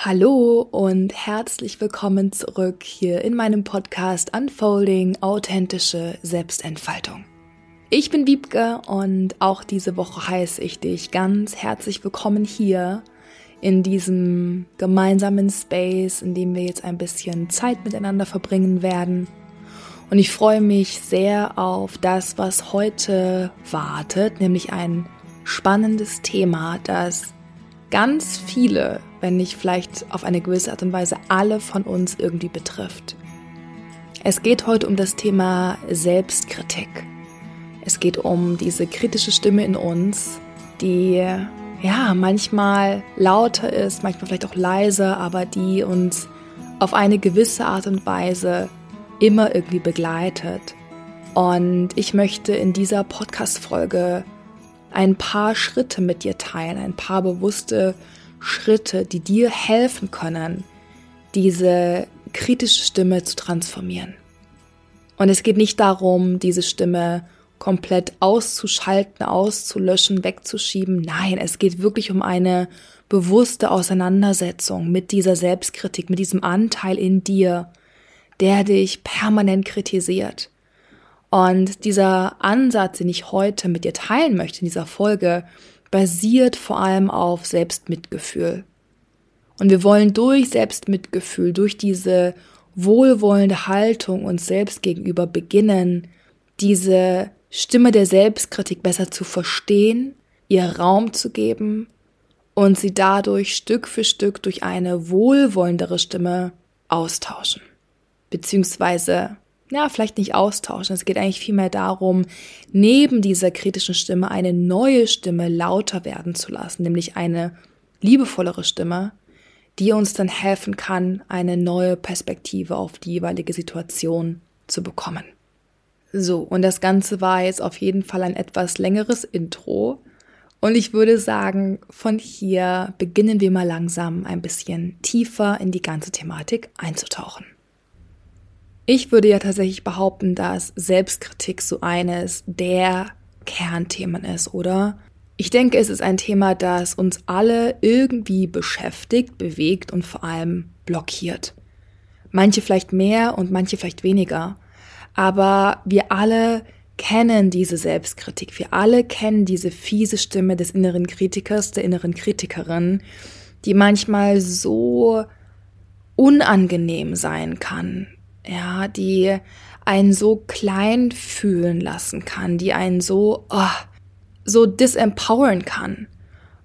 Hallo und herzlich willkommen zurück hier in meinem Podcast Unfolding authentische Selbstentfaltung. Ich bin Wiebke und auch diese Woche heiße ich dich ganz herzlich willkommen hier in diesem gemeinsamen Space, in dem wir jetzt ein bisschen Zeit miteinander verbringen werden. Und ich freue mich sehr auf das, was heute wartet, nämlich ein spannendes Thema, das ganz viele, wenn nicht vielleicht auf eine gewisse Art und Weise alle von uns irgendwie betrifft. Es geht heute um das Thema Selbstkritik. Es geht um diese kritische Stimme in uns, die ja manchmal lauter ist, manchmal vielleicht auch leiser, aber die uns auf eine gewisse Art und Weise immer irgendwie begleitet. Und ich möchte in dieser Podcast-Folge ein paar Schritte mit dir teilen, ein paar bewusste Schritte, die dir helfen können, diese kritische Stimme zu transformieren. Und es geht nicht darum, diese Stimme komplett auszuschalten, auszulöschen, wegzuschieben. Nein, es geht wirklich um eine bewusste Auseinandersetzung mit dieser Selbstkritik, mit diesem Anteil in dir, der dich permanent kritisiert, und dieser Ansatz, den ich heute mit dir teilen möchte in dieser Folge, basiert vor allem auf Selbstmitgefühl. Und wir wollen durch Selbstmitgefühl, durch diese wohlwollende Haltung uns selbst gegenüber beginnen, diese Stimme der Selbstkritik besser zu verstehen, ihr Raum zu geben und sie dadurch Stück für Stück durch eine wohlwollendere Stimme austauschen. Beziehungsweise ja, vielleicht nicht austauschen. Es geht eigentlich vielmehr darum, neben dieser kritischen Stimme eine neue Stimme lauter werden zu lassen, nämlich eine liebevollere Stimme, die uns dann helfen kann, eine neue Perspektive auf die jeweilige Situation zu bekommen. So, und das Ganze war jetzt auf jeden Fall ein etwas längeres Intro. Und ich würde sagen, von hier beginnen wir mal langsam ein bisschen tiefer in die ganze Thematik einzutauchen. Ich würde ja tatsächlich behaupten, dass Selbstkritik so eines der Kernthemen ist, oder? Ich denke, es ist ein Thema, das uns alle irgendwie beschäftigt, bewegt und vor allem blockiert. Manche vielleicht mehr und manche vielleicht weniger. Aber wir alle kennen diese Selbstkritik. Wir alle kennen diese fiese Stimme des inneren Kritikers, der inneren Kritikerin, die manchmal so unangenehm sein kann, ja, die einen so klein fühlen lassen kann, die einen so, oh, so disempowern kann.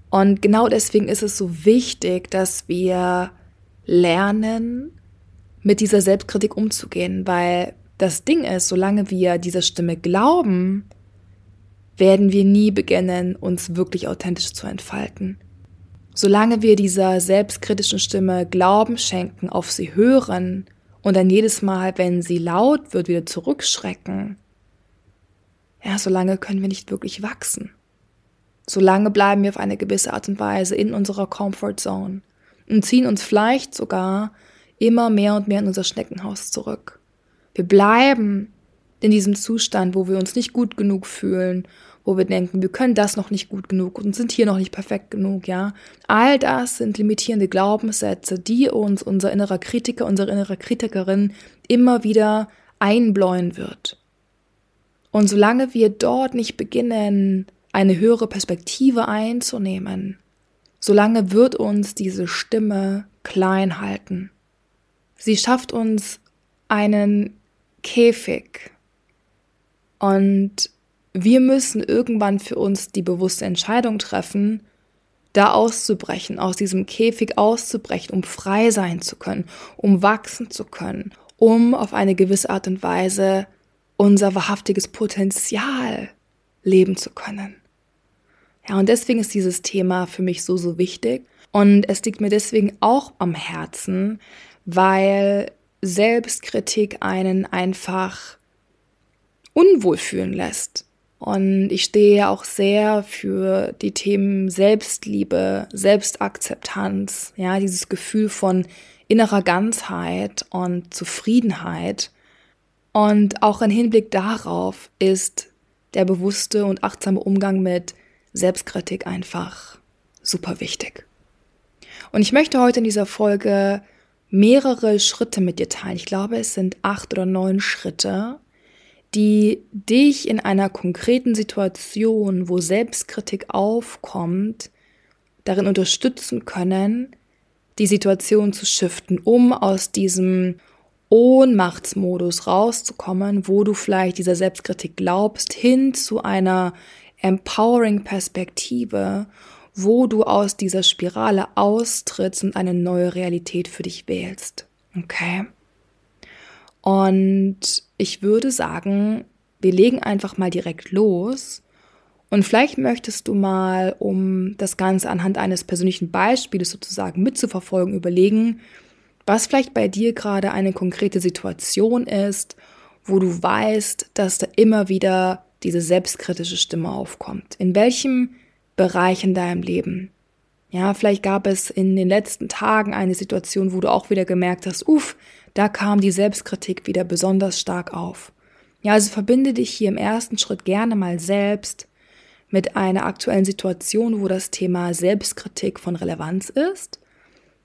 Und genau deswegen ist es so wichtig, dass wir lernen, mit dieser Selbstkritik umzugehen, weil das Ding ist, solange wir dieser Stimme glauben, werden wir nie beginnen, uns wirklich authentisch zu entfalten. Solange wir dieser selbstkritischen Stimme Glauben schenken, auf sie hören, und dann jedes Mal, wenn sie laut wird, wieder zurückschrecken, ja, solange können wir nicht wirklich wachsen. Solange bleiben wir auf eine gewisse Art und Weise in unserer Comfort Zone und ziehen uns vielleicht sogar immer mehr und mehr in unser Schneckenhaus zurück. Wir bleiben in diesem Zustand, wo wir uns nicht gut genug fühlen, wo wir denken, wir können das noch nicht gut genug und sind hier noch nicht perfekt genug, ja. All das sind limitierende Glaubenssätze, die uns unser innerer Kritiker, unsere innere Kritikerin immer wieder einbläuen wird. Und solange wir dort nicht beginnen, eine höhere Perspektive einzunehmen, solange wird uns diese Stimme klein halten. Sie schafft uns einen Käfig. Und wir müssen irgendwann für uns die bewusste Entscheidung treffen, da auszubrechen, aus diesem Käfig auszubrechen, um frei sein zu können, um wachsen zu können, um auf eine gewisse Art und Weise unser wahrhaftiges Potenzial leben zu können. Ja, und deswegen ist dieses Thema für mich so, so wichtig. Und es liegt mir deswegen auch am Herzen, weil Selbstkritik einen einfach unwohl fühlen lässt. Und ich stehe ja auch sehr für die Themen Selbstliebe, Selbstakzeptanz, ja, dieses Gefühl von innerer Ganzheit und Zufriedenheit. Und auch im Hinblick darauf ist der bewusste und achtsame Umgang mit Selbstkritik einfach super wichtig. Und ich möchte heute in dieser Folge mehrere Schritte mit dir teilen. Ich glaube, es sind acht oder neun Schritte, die dich in einer konkreten Situation, wo Selbstkritik aufkommt, darin unterstützen können, die Situation zu shiften, um aus diesem Ohnmachtsmodus rauszukommen, wo du vielleicht dieser Selbstkritik glaubst, hin zu einer empowering Perspektive, wo du aus dieser Spirale austrittst und eine neue Realität für dich wählst. Okay? Und ich würde sagen, wir legen einfach mal direkt los. Und vielleicht möchtest du mal, um das Ganze anhand eines persönlichen Beispiels sozusagen mitzuverfolgen, überlegen, was vielleicht bei dir gerade eine konkrete Situation ist, wo du weißt, dass da immer wieder diese selbstkritische Stimme aufkommt. In welchem Bereich in deinem Leben? Ja, vielleicht gab es in den letzten Tagen eine Situation, wo du auch wieder gemerkt hast, uff, da kam die Selbstkritik wieder besonders stark auf. Ja, also verbinde dich hier im ersten Schritt gerne mal selbst mit einer aktuellen Situation, wo das Thema Selbstkritik von Relevanz ist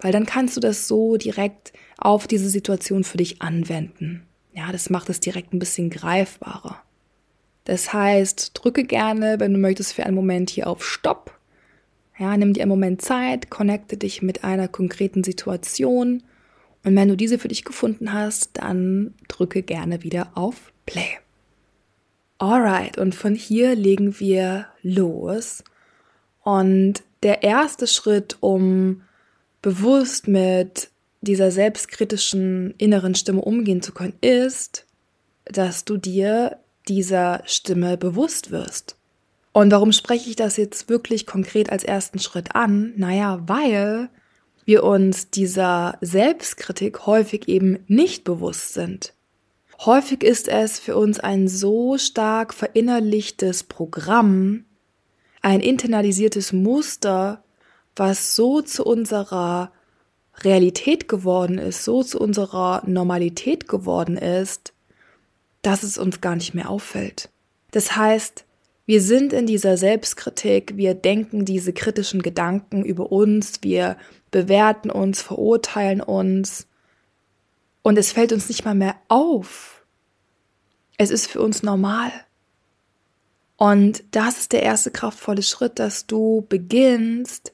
weil dann kannst du das so direkt auf diese Situation für dich anwenden. Ja, das macht es direkt ein bisschen greifbarer. Das heißt, drücke gerne, wenn du möchtest, für einen Moment hier auf Stopp. Ja, nimm dir einen Moment Zeit, connecte dich mit einer konkreten Situation. Und wenn du diese für dich gefunden hast, dann drücke gerne wieder auf Play. Alright, und von hier legen wir los. Und der erste Schritt, um bewusst mit dieser selbstkritischen inneren Stimme umgehen zu können, ist, dass du dir dieser Stimme bewusst wirst. Und warum spreche ich das jetzt wirklich konkret als ersten Schritt an? Naja, weil wir uns dieser Selbstkritik häufig eben nicht bewusst sind. Häufig ist es für uns ein so stark verinnerlichtes Programm, ein internalisiertes Muster, was so zu unserer Realität geworden ist, so zu unserer Normalität geworden ist, dass es uns gar nicht mehr auffällt. Das heißt, wir sind in dieser Selbstkritik, wir denken diese kritischen Gedanken über uns, wir bewerten uns, verurteilen uns und es fällt uns nicht mal mehr auf. Es ist für uns normal. Und das ist der erste kraftvolle Schritt, dass du beginnst,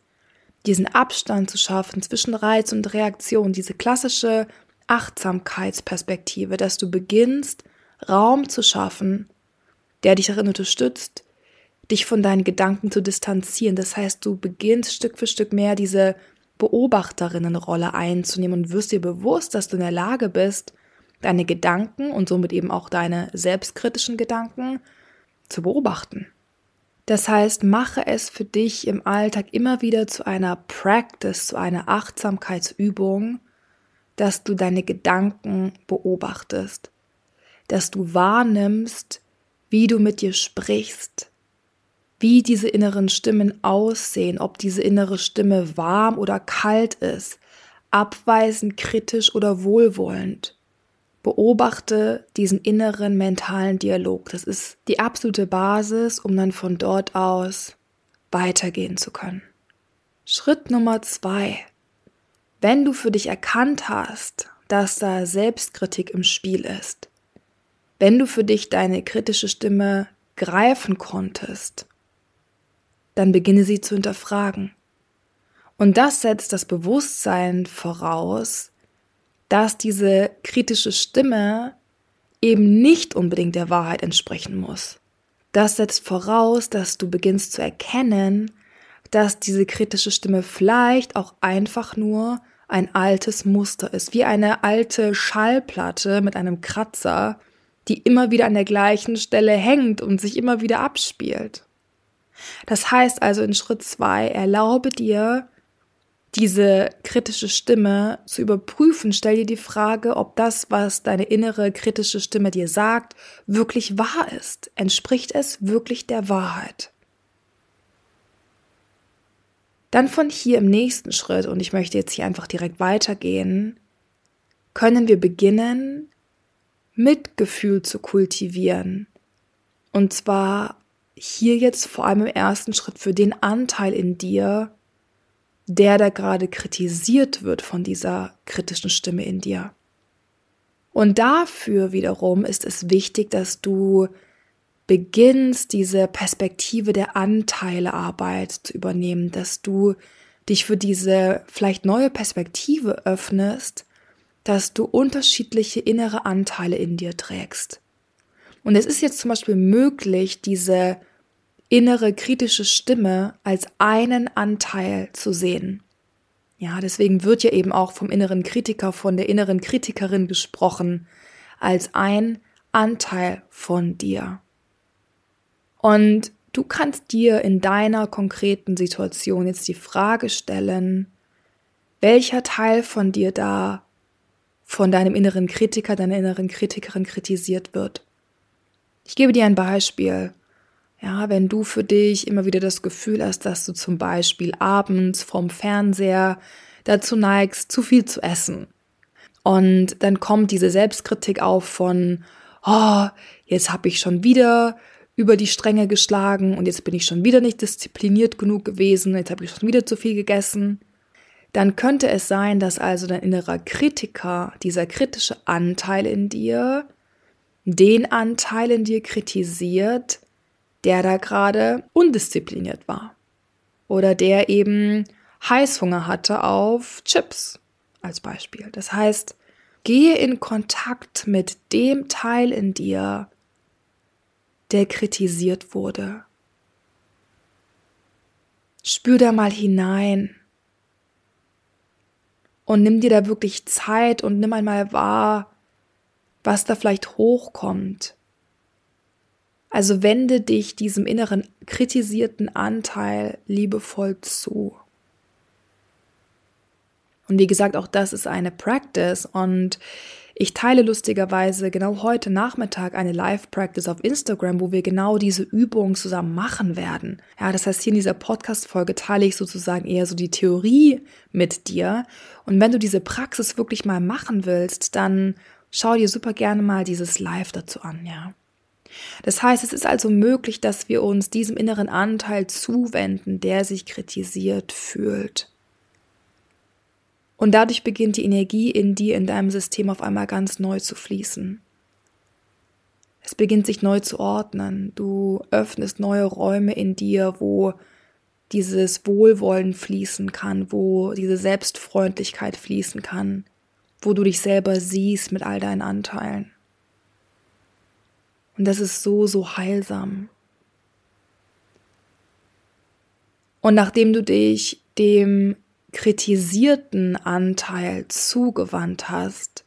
diesen Abstand zu schaffen zwischen Reiz und Reaktion, diese klassische Achtsamkeitsperspektive, dass du beginnst, Raum zu schaffen, der dich darin unterstützt, dich von deinen Gedanken zu distanzieren. Das heißt, du beginnst Stück für Stück mehr diese Beobachterinnenrolle einzunehmen und wirst dir bewusst, dass du in der Lage bist, deine Gedanken und somit eben auch deine selbstkritischen Gedanken zu beobachten. Das heißt, mache es für dich im Alltag immer wieder zu einer Practice, zu einer Achtsamkeitsübung, dass du deine Gedanken beobachtest, dass du wahrnimmst, wie du mit dir sprichst, wie diese inneren Stimmen aussehen, ob diese innere Stimme warm oder kalt ist, abweisend, kritisch oder wohlwollend. Beobachte diesen inneren mentalen Dialog. Das ist die absolute Basis, um dann von dort aus weitergehen zu können. Schritt Nummer zwei. Wenn du für dich erkannt hast, dass da Selbstkritik im Spiel ist, wenn du für dich deine kritische Stimme greifen konntest, dann beginne sie zu hinterfragen. Und das setzt das Bewusstsein voraus, dass diese kritische Stimme eben nicht unbedingt der Wahrheit entsprechen muss. Das setzt voraus, dass du beginnst zu erkennen, dass diese kritische Stimme vielleicht auch einfach nur ein altes Muster ist, wie eine alte Schallplatte mit einem Kratzer, die immer wieder an der gleichen Stelle hängt und sich immer wieder abspielt. Das heißt also in Schritt zwei, erlaube dir, diese kritische Stimme zu überprüfen, stell dir die Frage, ob das, was deine innere kritische Stimme dir sagt, wirklich wahr ist. Entspricht es wirklich der Wahrheit? Dann von hier im nächsten Schritt, und ich möchte jetzt hier einfach direkt weitergehen, können wir beginnen, Mitgefühl zu kultivieren. Und zwar hier jetzt vor allem im ersten Schritt für den Anteil in dir, der da gerade kritisiert wird von dieser kritischen Stimme in dir. Und dafür wiederum ist es wichtig, dass du beginnst, diese Perspektive der Anteilearbeit zu übernehmen, dass du dich für diese vielleicht neue Perspektive öffnest, dass du unterschiedliche innere Anteile in dir trägst. Und es ist jetzt zum Beispiel möglich, diese innere kritische Stimme als einen Anteil zu sehen. Ja, deswegen wird ja eben auch vom inneren Kritiker, von der inneren Kritikerin gesprochen, als ein Anteil von dir. Und du kannst dir in deiner konkreten Situation jetzt die Frage stellen, welcher Teil von dir da von deinem inneren Kritiker, deiner inneren Kritikerin kritisiert wird. Ich gebe dir ein Beispiel. Ja, wenn du für dich immer wieder das Gefühl hast, dass du zum Beispiel abends vom Fernseher dazu neigst, zu viel zu essen. Und dann kommt diese Selbstkritik auf von, oh, jetzt habe ich schon wieder über die Stränge geschlagen und jetzt bin ich schon wieder nicht diszipliniert genug gewesen, jetzt habe ich schon wieder zu viel gegessen, dann könnte es sein, dass also dein innerer Kritiker, dieser kritische Anteil in dir, den Anteil in dir kritisiert, der da gerade undiszipliniert war. Oder der eben Heißhunger hatte auf Chips als Beispiel. Das heißt, gehe in Kontakt mit dem Teil in dir, der kritisiert wurde. Spür da mal hinein und nimm dir da wirklich Zeit und nimm einmal wahr, was da vielleicht hochkommt. Also wende dich diesem inneren kritisierten Anteil liebevoll zu. Und wie gesagt, auch das ist eine Practice und ich teile lustigerweise genau heute Nachmittag eine Live-Practice auf Instagram, wo wir genau diese Übung zusammen machen werden. Ja, das heißt, hier in dieser Podcast-Folge teile ich sozusagen eher so die Theorie mit dir. Und wenn du diese Praxis wirklich mal machen willst, dann schau dir super gerne mal dieses Live dazu an, ja. Das heißt, es ist also möglich, dass wir uns diesem inneren Anteil zuwenden, der sich kritisiert fühlt. Und dadurch beginnt die Energie in dir, in deinem System auf einmal ganz neu zu fließen. Es beginnt sich neu zu ordnen. Du öffnest neue Räume in dir, wo dieses Wohlwollen fließen kann, wo diese Selbstfreundlichkeit fließen kann, wo du dich selber siehst mit all deinen Anteilen. Und das ist so, so heilsam. Und nachdem du dich dem kritisierten Anteil zugewandt hast,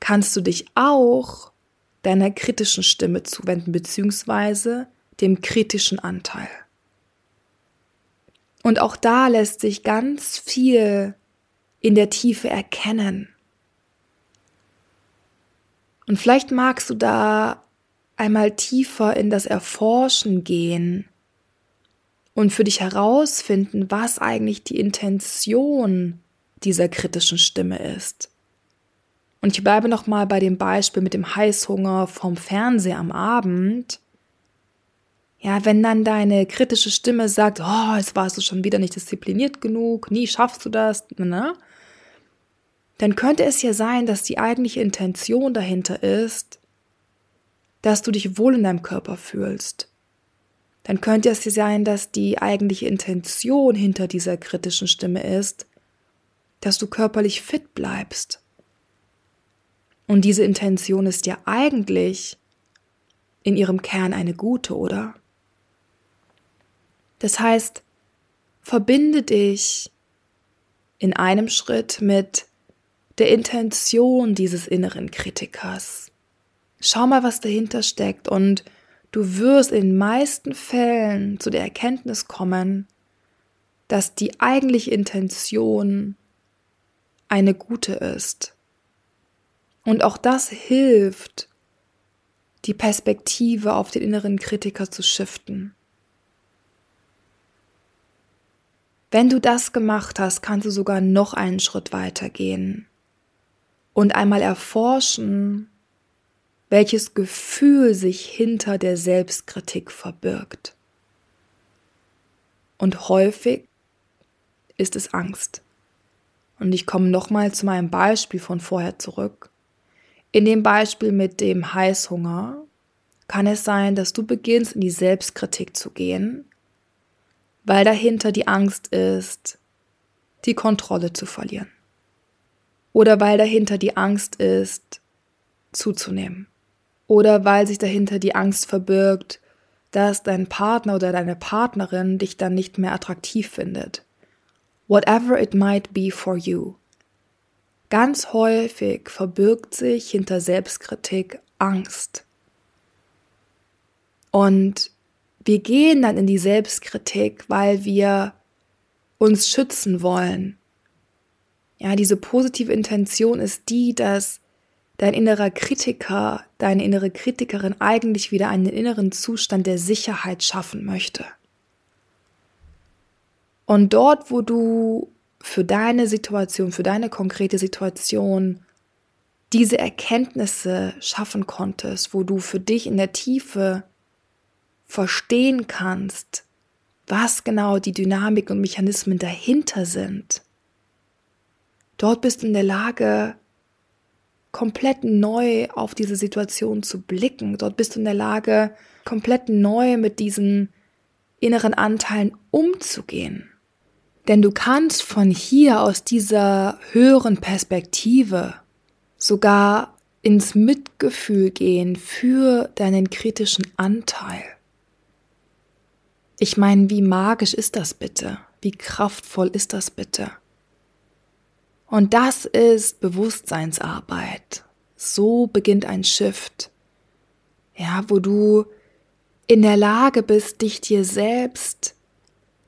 kannst du dich auch deiner kritischen Stimme zuwenden, beziehungsweise dem kritischen Anteil. Und auch da lässt sich ganz viel in der Tiefe erkennen. Und vielleicht magst du da einmal tiefer in das Erforschen gehen und für dich herausfinden, was eigentlich die Intention dieser kritischen Stimme ist. Und ich bleibe noch mal bei dem Beispiel mit dem Heißhunger vom Fernseher am Abend. Ja, wenn dann deine kritische Stimme sagt, oh, jetzt warst du schon wieder nicht diszipliniert genug, nie schaffst du das, ne? Dann könnte es ja sein, dass die eigentliche Intention dahinter ist, dass du dich wohl in deinem Körper fühlst, dann könnte es sein, dass die eigentliche Intention hinter dieser kritischen Stimme ist, dass du körperlich fit bleibst. Und diese Intention ist ja eigentlich in ihrem Kern eine gute, oder? Das heißt, verbinde dich in einem Schritt mit der Intention dieses inneren Kritikers. Schau mal, was dahinter steckt und Du wirst in den meisten Fällen zu der Erkenntnis kommen, dass die eigentliche Intention eine gute ist. Und auch das hilft, die Perspektive auf den inneren Kritiker zu shiften. Wenn du das gemacht hast, kannst du sogar noch einen Schritt weiter gehen und einmal erforschen, welches Gefühl sich hinter der Selbstkritik verbirgt. Und häufig ist es Angst. Und ich komme nochmal zu meinem Beispiel von vorher zurück. In dem Beispiel mit dem Heißhunger kann es sein, dass du beginnst in die Selbstkritik zu gehen, weil dahinter die Angst ist, die Kontrolle zu verlieren. Oder weil dahinter die Angst ist, zuzunehmen. Oder weil sich dahinter die Angst verbirgt, dass dein Partner oder deine Partnerin dich dann nicht mehr attraktiv findet. Whatever it might be for you. Ganz häufig verbirgt sich hinter Selbstkritik Angst. Und wir gehen dann in die Selbstkritik, weil wir uns schützen wollen. Ja, diese positive Intention ist die, dass dein innerer Kritiker, deine innere Kritikerin eigentlich wieder einen inneren Zustand der Sicherheit schaffen möchte. Und dort, wo du für deine Situation, für deine konkrete Situation diese Erkenntnisse schaffen konntest, wo du für dich in der Tiefe verstehen kannst, was genau die Dynamik und Mechanismen dahinter sind, dort bist du in der Lage, komplett neu auf diese Situation zu blicken. Dort bist du in der Lage, komplett neu mit diesen inneren Anteilen umzugehen. Denn du kannst von hier aus dieser höheren Perspektive sogar ins Mitgefühl gehen für deinen kritischen Anteil. Ich meine, wie magisch ist das bitte? Wie kraftvoll ist das bitte? Und das ist Bewusstseinsarbeit. So beginnt ein Shift. Ja, wo du in der Lage bist, dich dir selbst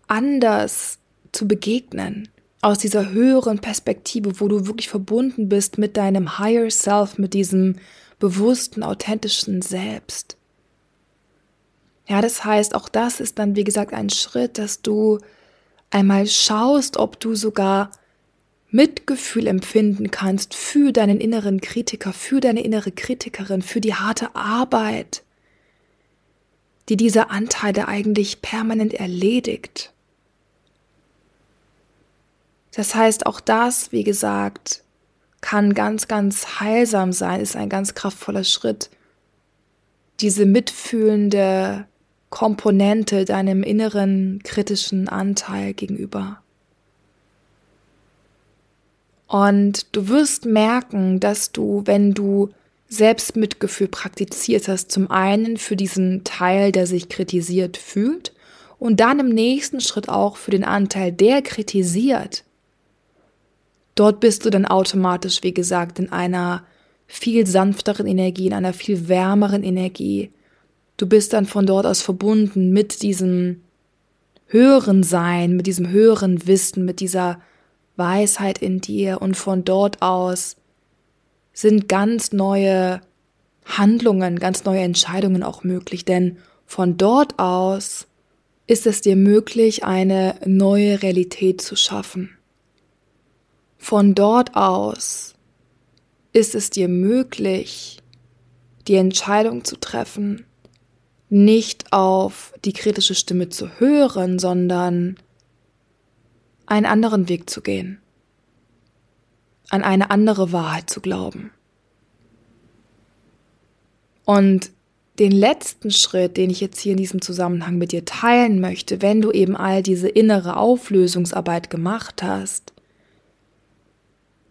anders zu begegnen. Aus dieser höheren Perspektive, wo du wirklich verbunden bist mit deinem Higher Self, mit diesem bewussten, authentischen Selbst. Ja, das heißt, auch das ist dann, wie gesagt, ein Schritt, dass du einmal schaust, ob du sogar Mitgefühl empfinden kannst für deinen inneren Kritiker, für deine innere Kritikerin, für die harte Arbeit, die diese Anteile eigentlich permanent erledigt. Das heißt, auch das, wie gesagt, kann ganz, ganz heilsam sein, ist ein ganz kraftvoller Schritt, diese mitfühlende Komponente deinem inneren kritischen Anteil gegenüber. Und du wirst merken, dass du, wenn du Selbstmitgefühl praktiziert hast, zum einen für diesen Teil, der sich kritisiert fühlt, und dann im nächsten Schritt auch für den Anteil, der kritisiert. Dort bist du dann automatisch, wie gesagt, in einer viel sanfteren Energie, in einer viel wärmeren Energie, Du bist dann von dort aus verbunden mit diesem höheren Sein, mit diesem höheren Wissen, mit dieser Weisheit in dir und von dort aus sind ganz neue Handlungen, ganz neue Entscheidungen auch möglich, denn von dort aus ist es dir möglich, eine neue Realität zu schaffen. Von dort aus ist es dir möglich, die Entscheidung zu treffen, nicht auf die kritische Stimme zu hören, sondern einen anderen Weg zu gehen, an eine andere Wahrheit zu glauben. Und den letzten Schritt, den ich jetzt hier in diesem Zusammenhang mit dir teilen möchte, wenn du eben all diese innere Auflösungsarbeit gemacht hast,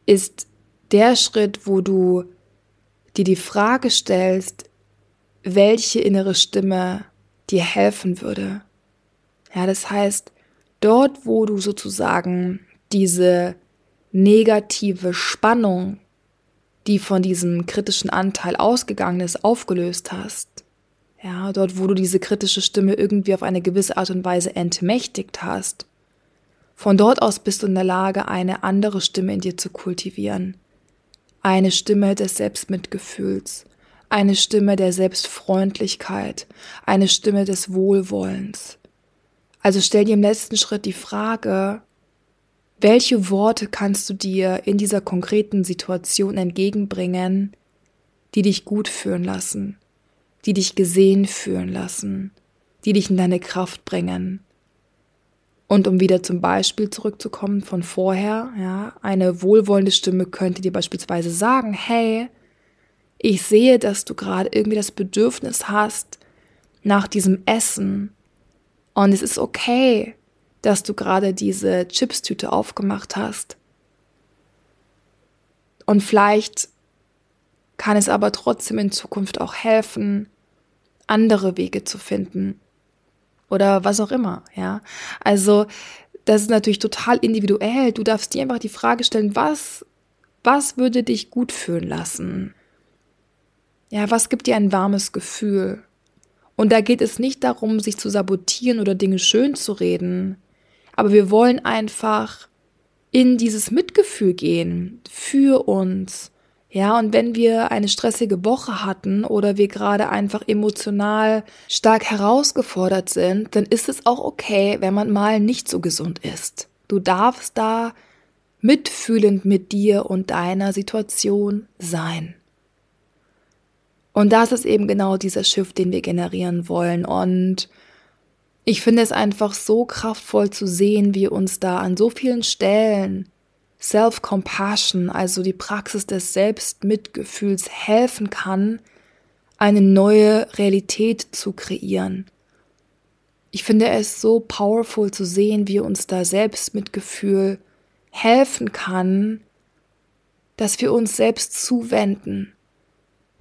ist der Schritt, wo du dir die Frage stellst, welche innere Stimme dir helfen würde. Ja, das heißt, dort, wo du sozusagen diese negative Spannung, die von diesem kritischen Anteil ausgegangen ist, aufgelöst hast. Ja, dort, wo du diese kritische Stimme irgendwie auf eine gewisse Art und Weise entmächtigt hast. Von dort aus bist du in der Lage, eine andere Stimme in dir zu kultivieren. Eine Stimme des Selbstmitgefühls, eine Stimme der Selbstfreundlichkeit, eine Stimme des Wohlwollens. Also stell dir im letzten Schritt die Frage, welche Worte kannst du dir in dieser konkreten Situation entgegenbringen, die dich gut fühlen lassen, die dich gesehen fühlen lassen, die dich in deine Kraft bringen. Und um wieder zum Beispiel zurückzukommen von vorher, ja, eine wohlwollende Stimme könnte dir beispielsweise sagen, hey, ich sehe, dass du gerade irgendwie das Bedürfnis hast nach diesem Essen. Und es ist okay, dass du gerade diese Chipstüte aufgemacht hast. Und vielleicht kann es aber trotzdem in Zukunft auch helfen, andere Wege zu finden. Oder was auch immer, ja. Also, das ist natürlich total individuell. Du darfst dir einfach die Frage stellen, was, was würde dich gut fühlen lassen? Ja, was gibt dir ein warmes Gefühl? Und da geht es nicht darum, sich zu sabotieren oder Dinge schön zu reden. Aber wir wollen einfach in dieses Mitgefühl gehen für uns, ja, und wenn wir eine stressige Woche hatten oder wir gerade einfach emotional stark herausgefordert sind, dann ist es auch okay, wenn man mal nicht so gesund ist. Du darfst da mitfühlend mit dir und deiner Situation sein. Und das ist eben genau dieser Shift, den wir generieren wollen. Und ich finde es einfach so kraftvoll zu sehen, wie uns da an so vielen Stellen Self-Compassion, also die Praxis des Selbstmitgefühls, helfen kann, eine neue Realität zu kreieren. Ich finde es so powerful zu sehen, wie uns da Selbstmitgefühl helfen kann, dass wir uns selbst zuwenden,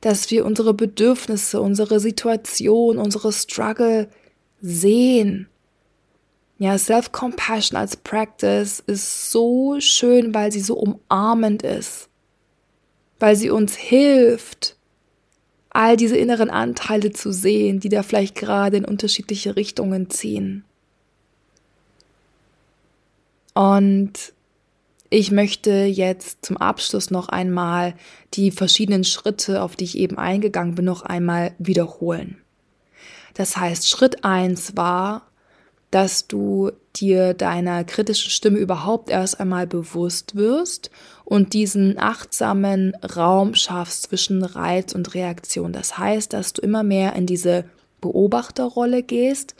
dass wir unsere Bedürfnisse, unsere Situation, unsere Struggle sehen ja, Self-Compassion als Practice ist so schön, weil sie so umarmend ist, weil sie uns hilft, all diese inneren Anteile zu sehen, die da vielleicht gerade in unterschiedliche Richtungen ziehen. Und ich möchte jetzt zum Abschluss noch einmal die verschiedenen Schritte, auf die ich eben eingegangen bin, noch einmal wiederholen. Das heißt, Schritt eins war, dass du dir deiner kritischen Stimme überhaupt erst einmal bewusst wirst und diesen achtsamen Raum schaffst zwischen Reiz und Reaktion. Das heißt, dass du immer mehr in diese Beobachterrolle gehst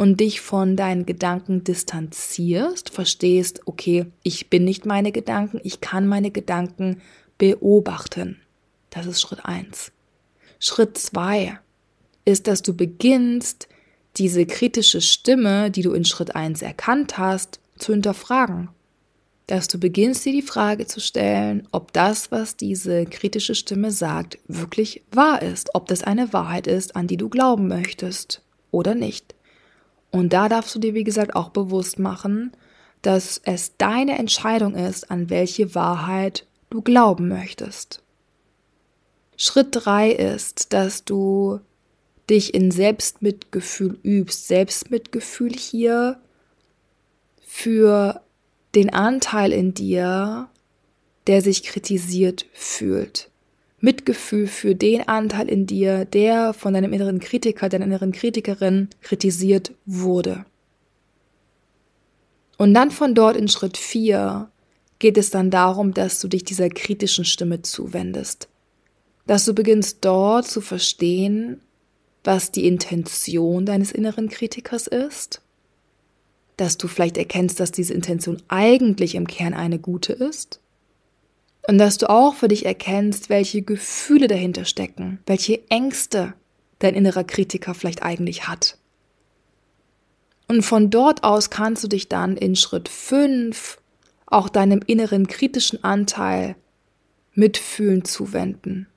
und dich von deinen Gedanken distanzierst, verstehst, okay, ich bin nicht meine Gedanken, ich kann meine Gedanken beobachten. Das ist Schritt eins. Schritt zwei ist, dass du beginnst, diese kritische Stimme, die du in Schritt 1 erkannt hast, zu hinterfragen. Dass du beginnst dir die Frage zu stellen, ob das, was diese kritische Stimme sagt, wirklich wahr ist, ob das eine Wahrheit ist, an die du glauben möchtest oder nicht. Und da darfst du dir, wie gesagt, auch bewusst machen, dass es deine Entscheidung ist, an welche Wahrheit du glauben möchtest. Schritt drei ist, dass du dich in Selbstmitgefühl übst. Selbstmitgefühl hier für den Anteil in dir, der sich kritisiert fühlt. Mitgefühl für den Anteil in dir, der von deinem inneren Kritiker, deiner inneren Kritikerin kritisiert wurde. Und dann von dort in Schritt 4 geht es dann darum, dass du dich dieser kritischen Stimme zuwendest. Dass du beginnst dort zu verstehen, was die Intention deines inneren Kritikers ist, dass du vielleicht erkennst, dass diese Intention eigentlich im Kern eine gute ist und dass du auch für dich erkennst, welche Gefühle dahinter stecken, welche Ängste dein innerer Kritiker vielleicht eigentlich hat. Und von dort aus kannst du dich dann in Schritt 5 auch deinem inneren kritischen Anteil mitfühlen zuwenden.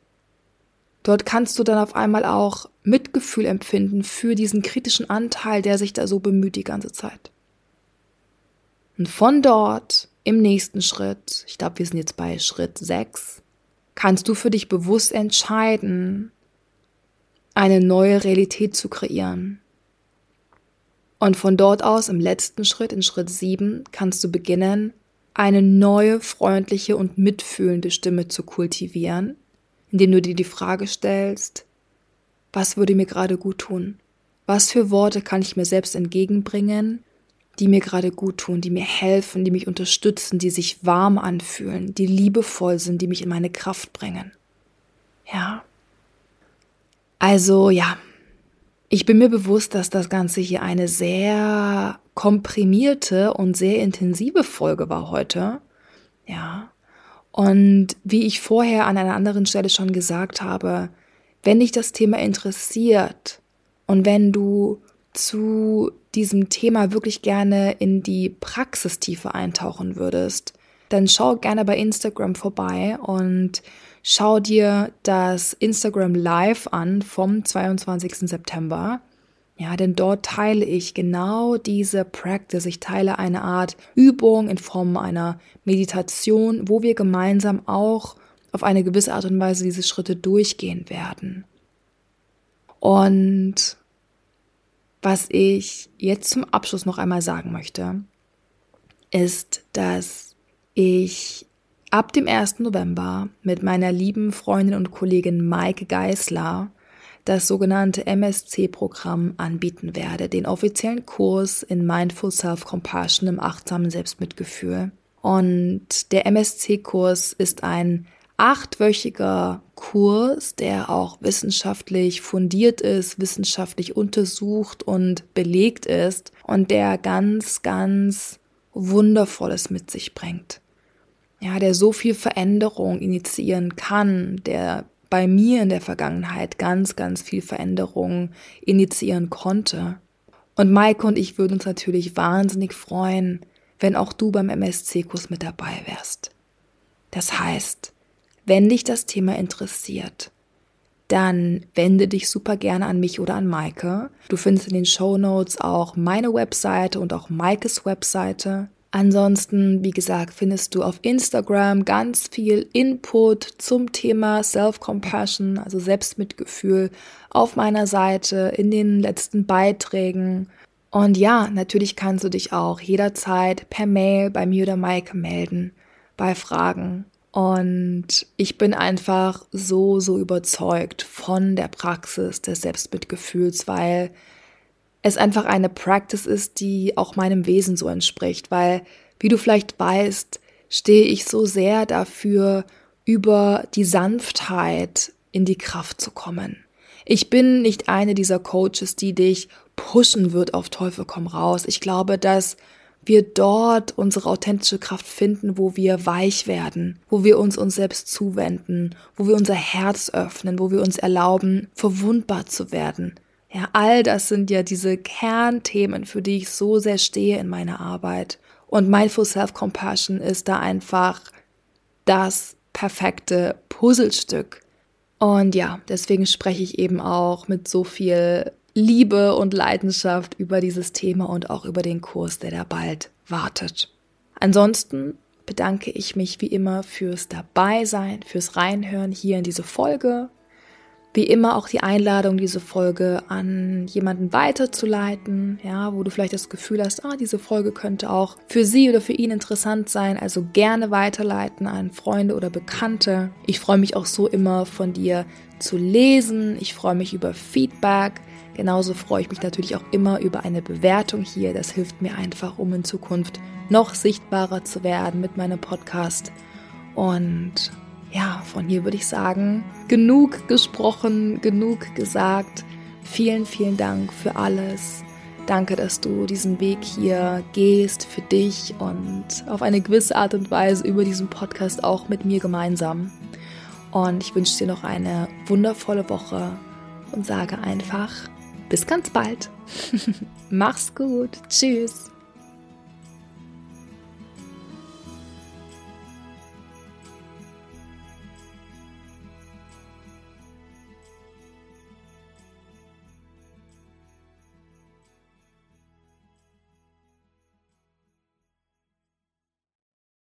Dort kannst du dann auf einmal auch Mitgefühl empfinden für diesen kritischen Anteil, der sich da so bemüht die ganze Zeit. Und von dort im nächsten Schritt, ich glaube, wir sind jetzt bei Schritt 6, kannst du für dich bewusst entscheiden, eine neue Realität zu kreieren. Und von dort aus im letzten Schritt, in Schritt 7, kannst du beginnen, eine neue, freundliche und mitfühlende Stimme zu kultivieren, indem du dir die Frage stellst, was würde mir gerade gut tun? Was für Worte kann ich mir selbst entgegenbringen, die mir gerade gut tun, die mir helfen, die mich unterstützen, die sich warm anfühlen, die liebevoll sind, die mich in meine Kraft bringen? Ja. Also ja, Ich bin mir bewusst, dass das Ganze hier eine sehr komprimierte und sehr intensive Folge war heute. Ja. Und wie ich vorher an einer anderen Stelle schon gesagt habe, wenn dich das Thema interessiert und wenn du zu diesem Thema wirklich gerne in die Praxistiefe eintauchen würdest, dann schau gerne bei Instagram vorbei und schau dir das Instagram Live an vom 22. September. Ja, denn dort teile ich genau diese Practice. Ich teile eine Art Übung in Form einer Meditation, wo wir gemeinsam auch auf eine gewisse Art und Weise diese Schritte durchgehen werden. Und was ich jetzt zum Abschluss noch einmal sagen möchte, ist, dass ich ab dem 1. November mit meiner lieben Freundin und Kollegin Maike Geisler das sogenannte MSC-Programm anbieten werde, den offiziellen Kurs in Mindful Self-Compassion im achtsamen Selbstmitgefühl. Und der MSC-Kurs ist ein achtwöchiger Kurs, der auch wissenschaftlich fundiert ist, wissenschaftlich untersucht und belegt ist und der ganz, ganz Wundervolles mit sich bringt. Ja, der so viel Veränderung initiieren kann, der bei mir in der Vergangenheit ganz, ganz viel Veränderung initiieren konnte. Und Maike und ich würden uns natürlich wahnsinnig freuen, wenn auch du beim MSC-Kurs mit dabei wärst. Das heißt, wenn dich das Thema interessiert, dann wende dich super gerne an mich oder an Maike. Du findest in den Show Notes auch meine Webseite und auch Maikes Webseite. Ansonsten, wie gesagt, findest du auf Instagram ganz viel Input zum Thema Self-Compassion, also Selbstmitgefühl, auf meiner Seite, in den letzten Beiträgen. Und ja, natürlich kannst du dich auch jederzeit per Mail bei mir oder Maike melden bei Fragen und ich bin einfach so, so überzeugt von der Praxis des Selbstmitgefühls, weil es einfach eine Practice ist, die auch meinem Wesen so entspricht, weil, wie du vielleicht weißt, stehe ich so sehr dafür, über die Sanftheit in die Kraft zu kommen. Ich bin nicht eine dieser Coaches, die dich pushen wird auf Teufel komm raus. Ich glaube, dass wir dort unsere authentische Kraft finden, wo wir weich werden, wo wir uns uns selbst zuwenden, wo wir unser Herz öffnen, wo wir uns erlauben, verwundbar zu werden. Ja, all das sind ja diese Kernthemen, für die ich so sehr stehe in meiner Arbeit. Und Mindful Self-Compassion ist da einfach das perfekte Puzzlestück. Und ja, deswegen spreche ich eben auch mit so viel Liebe und Leidenschaft über dieses Thema und auch über den Kurs, der da bald wartet. Ansonsten bedanke ich mich wie immer fürs Dabeisein, fürs Reinhören hier in diese Folge. Wie immer auch die Einladung, diese Folge an jemanden weiterzuleiten, ja, wo du vielleicht das Gefühl hast, ah, diese Folge könnte auch für sie oder für ihn interessant sein. Also gerne weiterleiten an Freunde oder Bekannte. Ich freue mich auch so immer von dir zu lesen. Ich freue mich über Feedback. Genauso freue ich mich natürlich auch immer über eine Bewertung hier. Das hilft mir einfach, um in Zukunft noch sichtbarer zu werden mit meinem Podcast. Und ja, von hier würde ich sagen, genug gesprochen, genug gesagt. Vielen, vielen Dank für alles. Danke, dass du diesen Weg hier gehst für dich und auf eine gewisse Art und Weise über diesen Podcast auch mit mir gemeinsam. Und ich wünsche dir noch eine wundervolle Woche und sage einfach bis ganz bald. Mach's gut. Tschüss.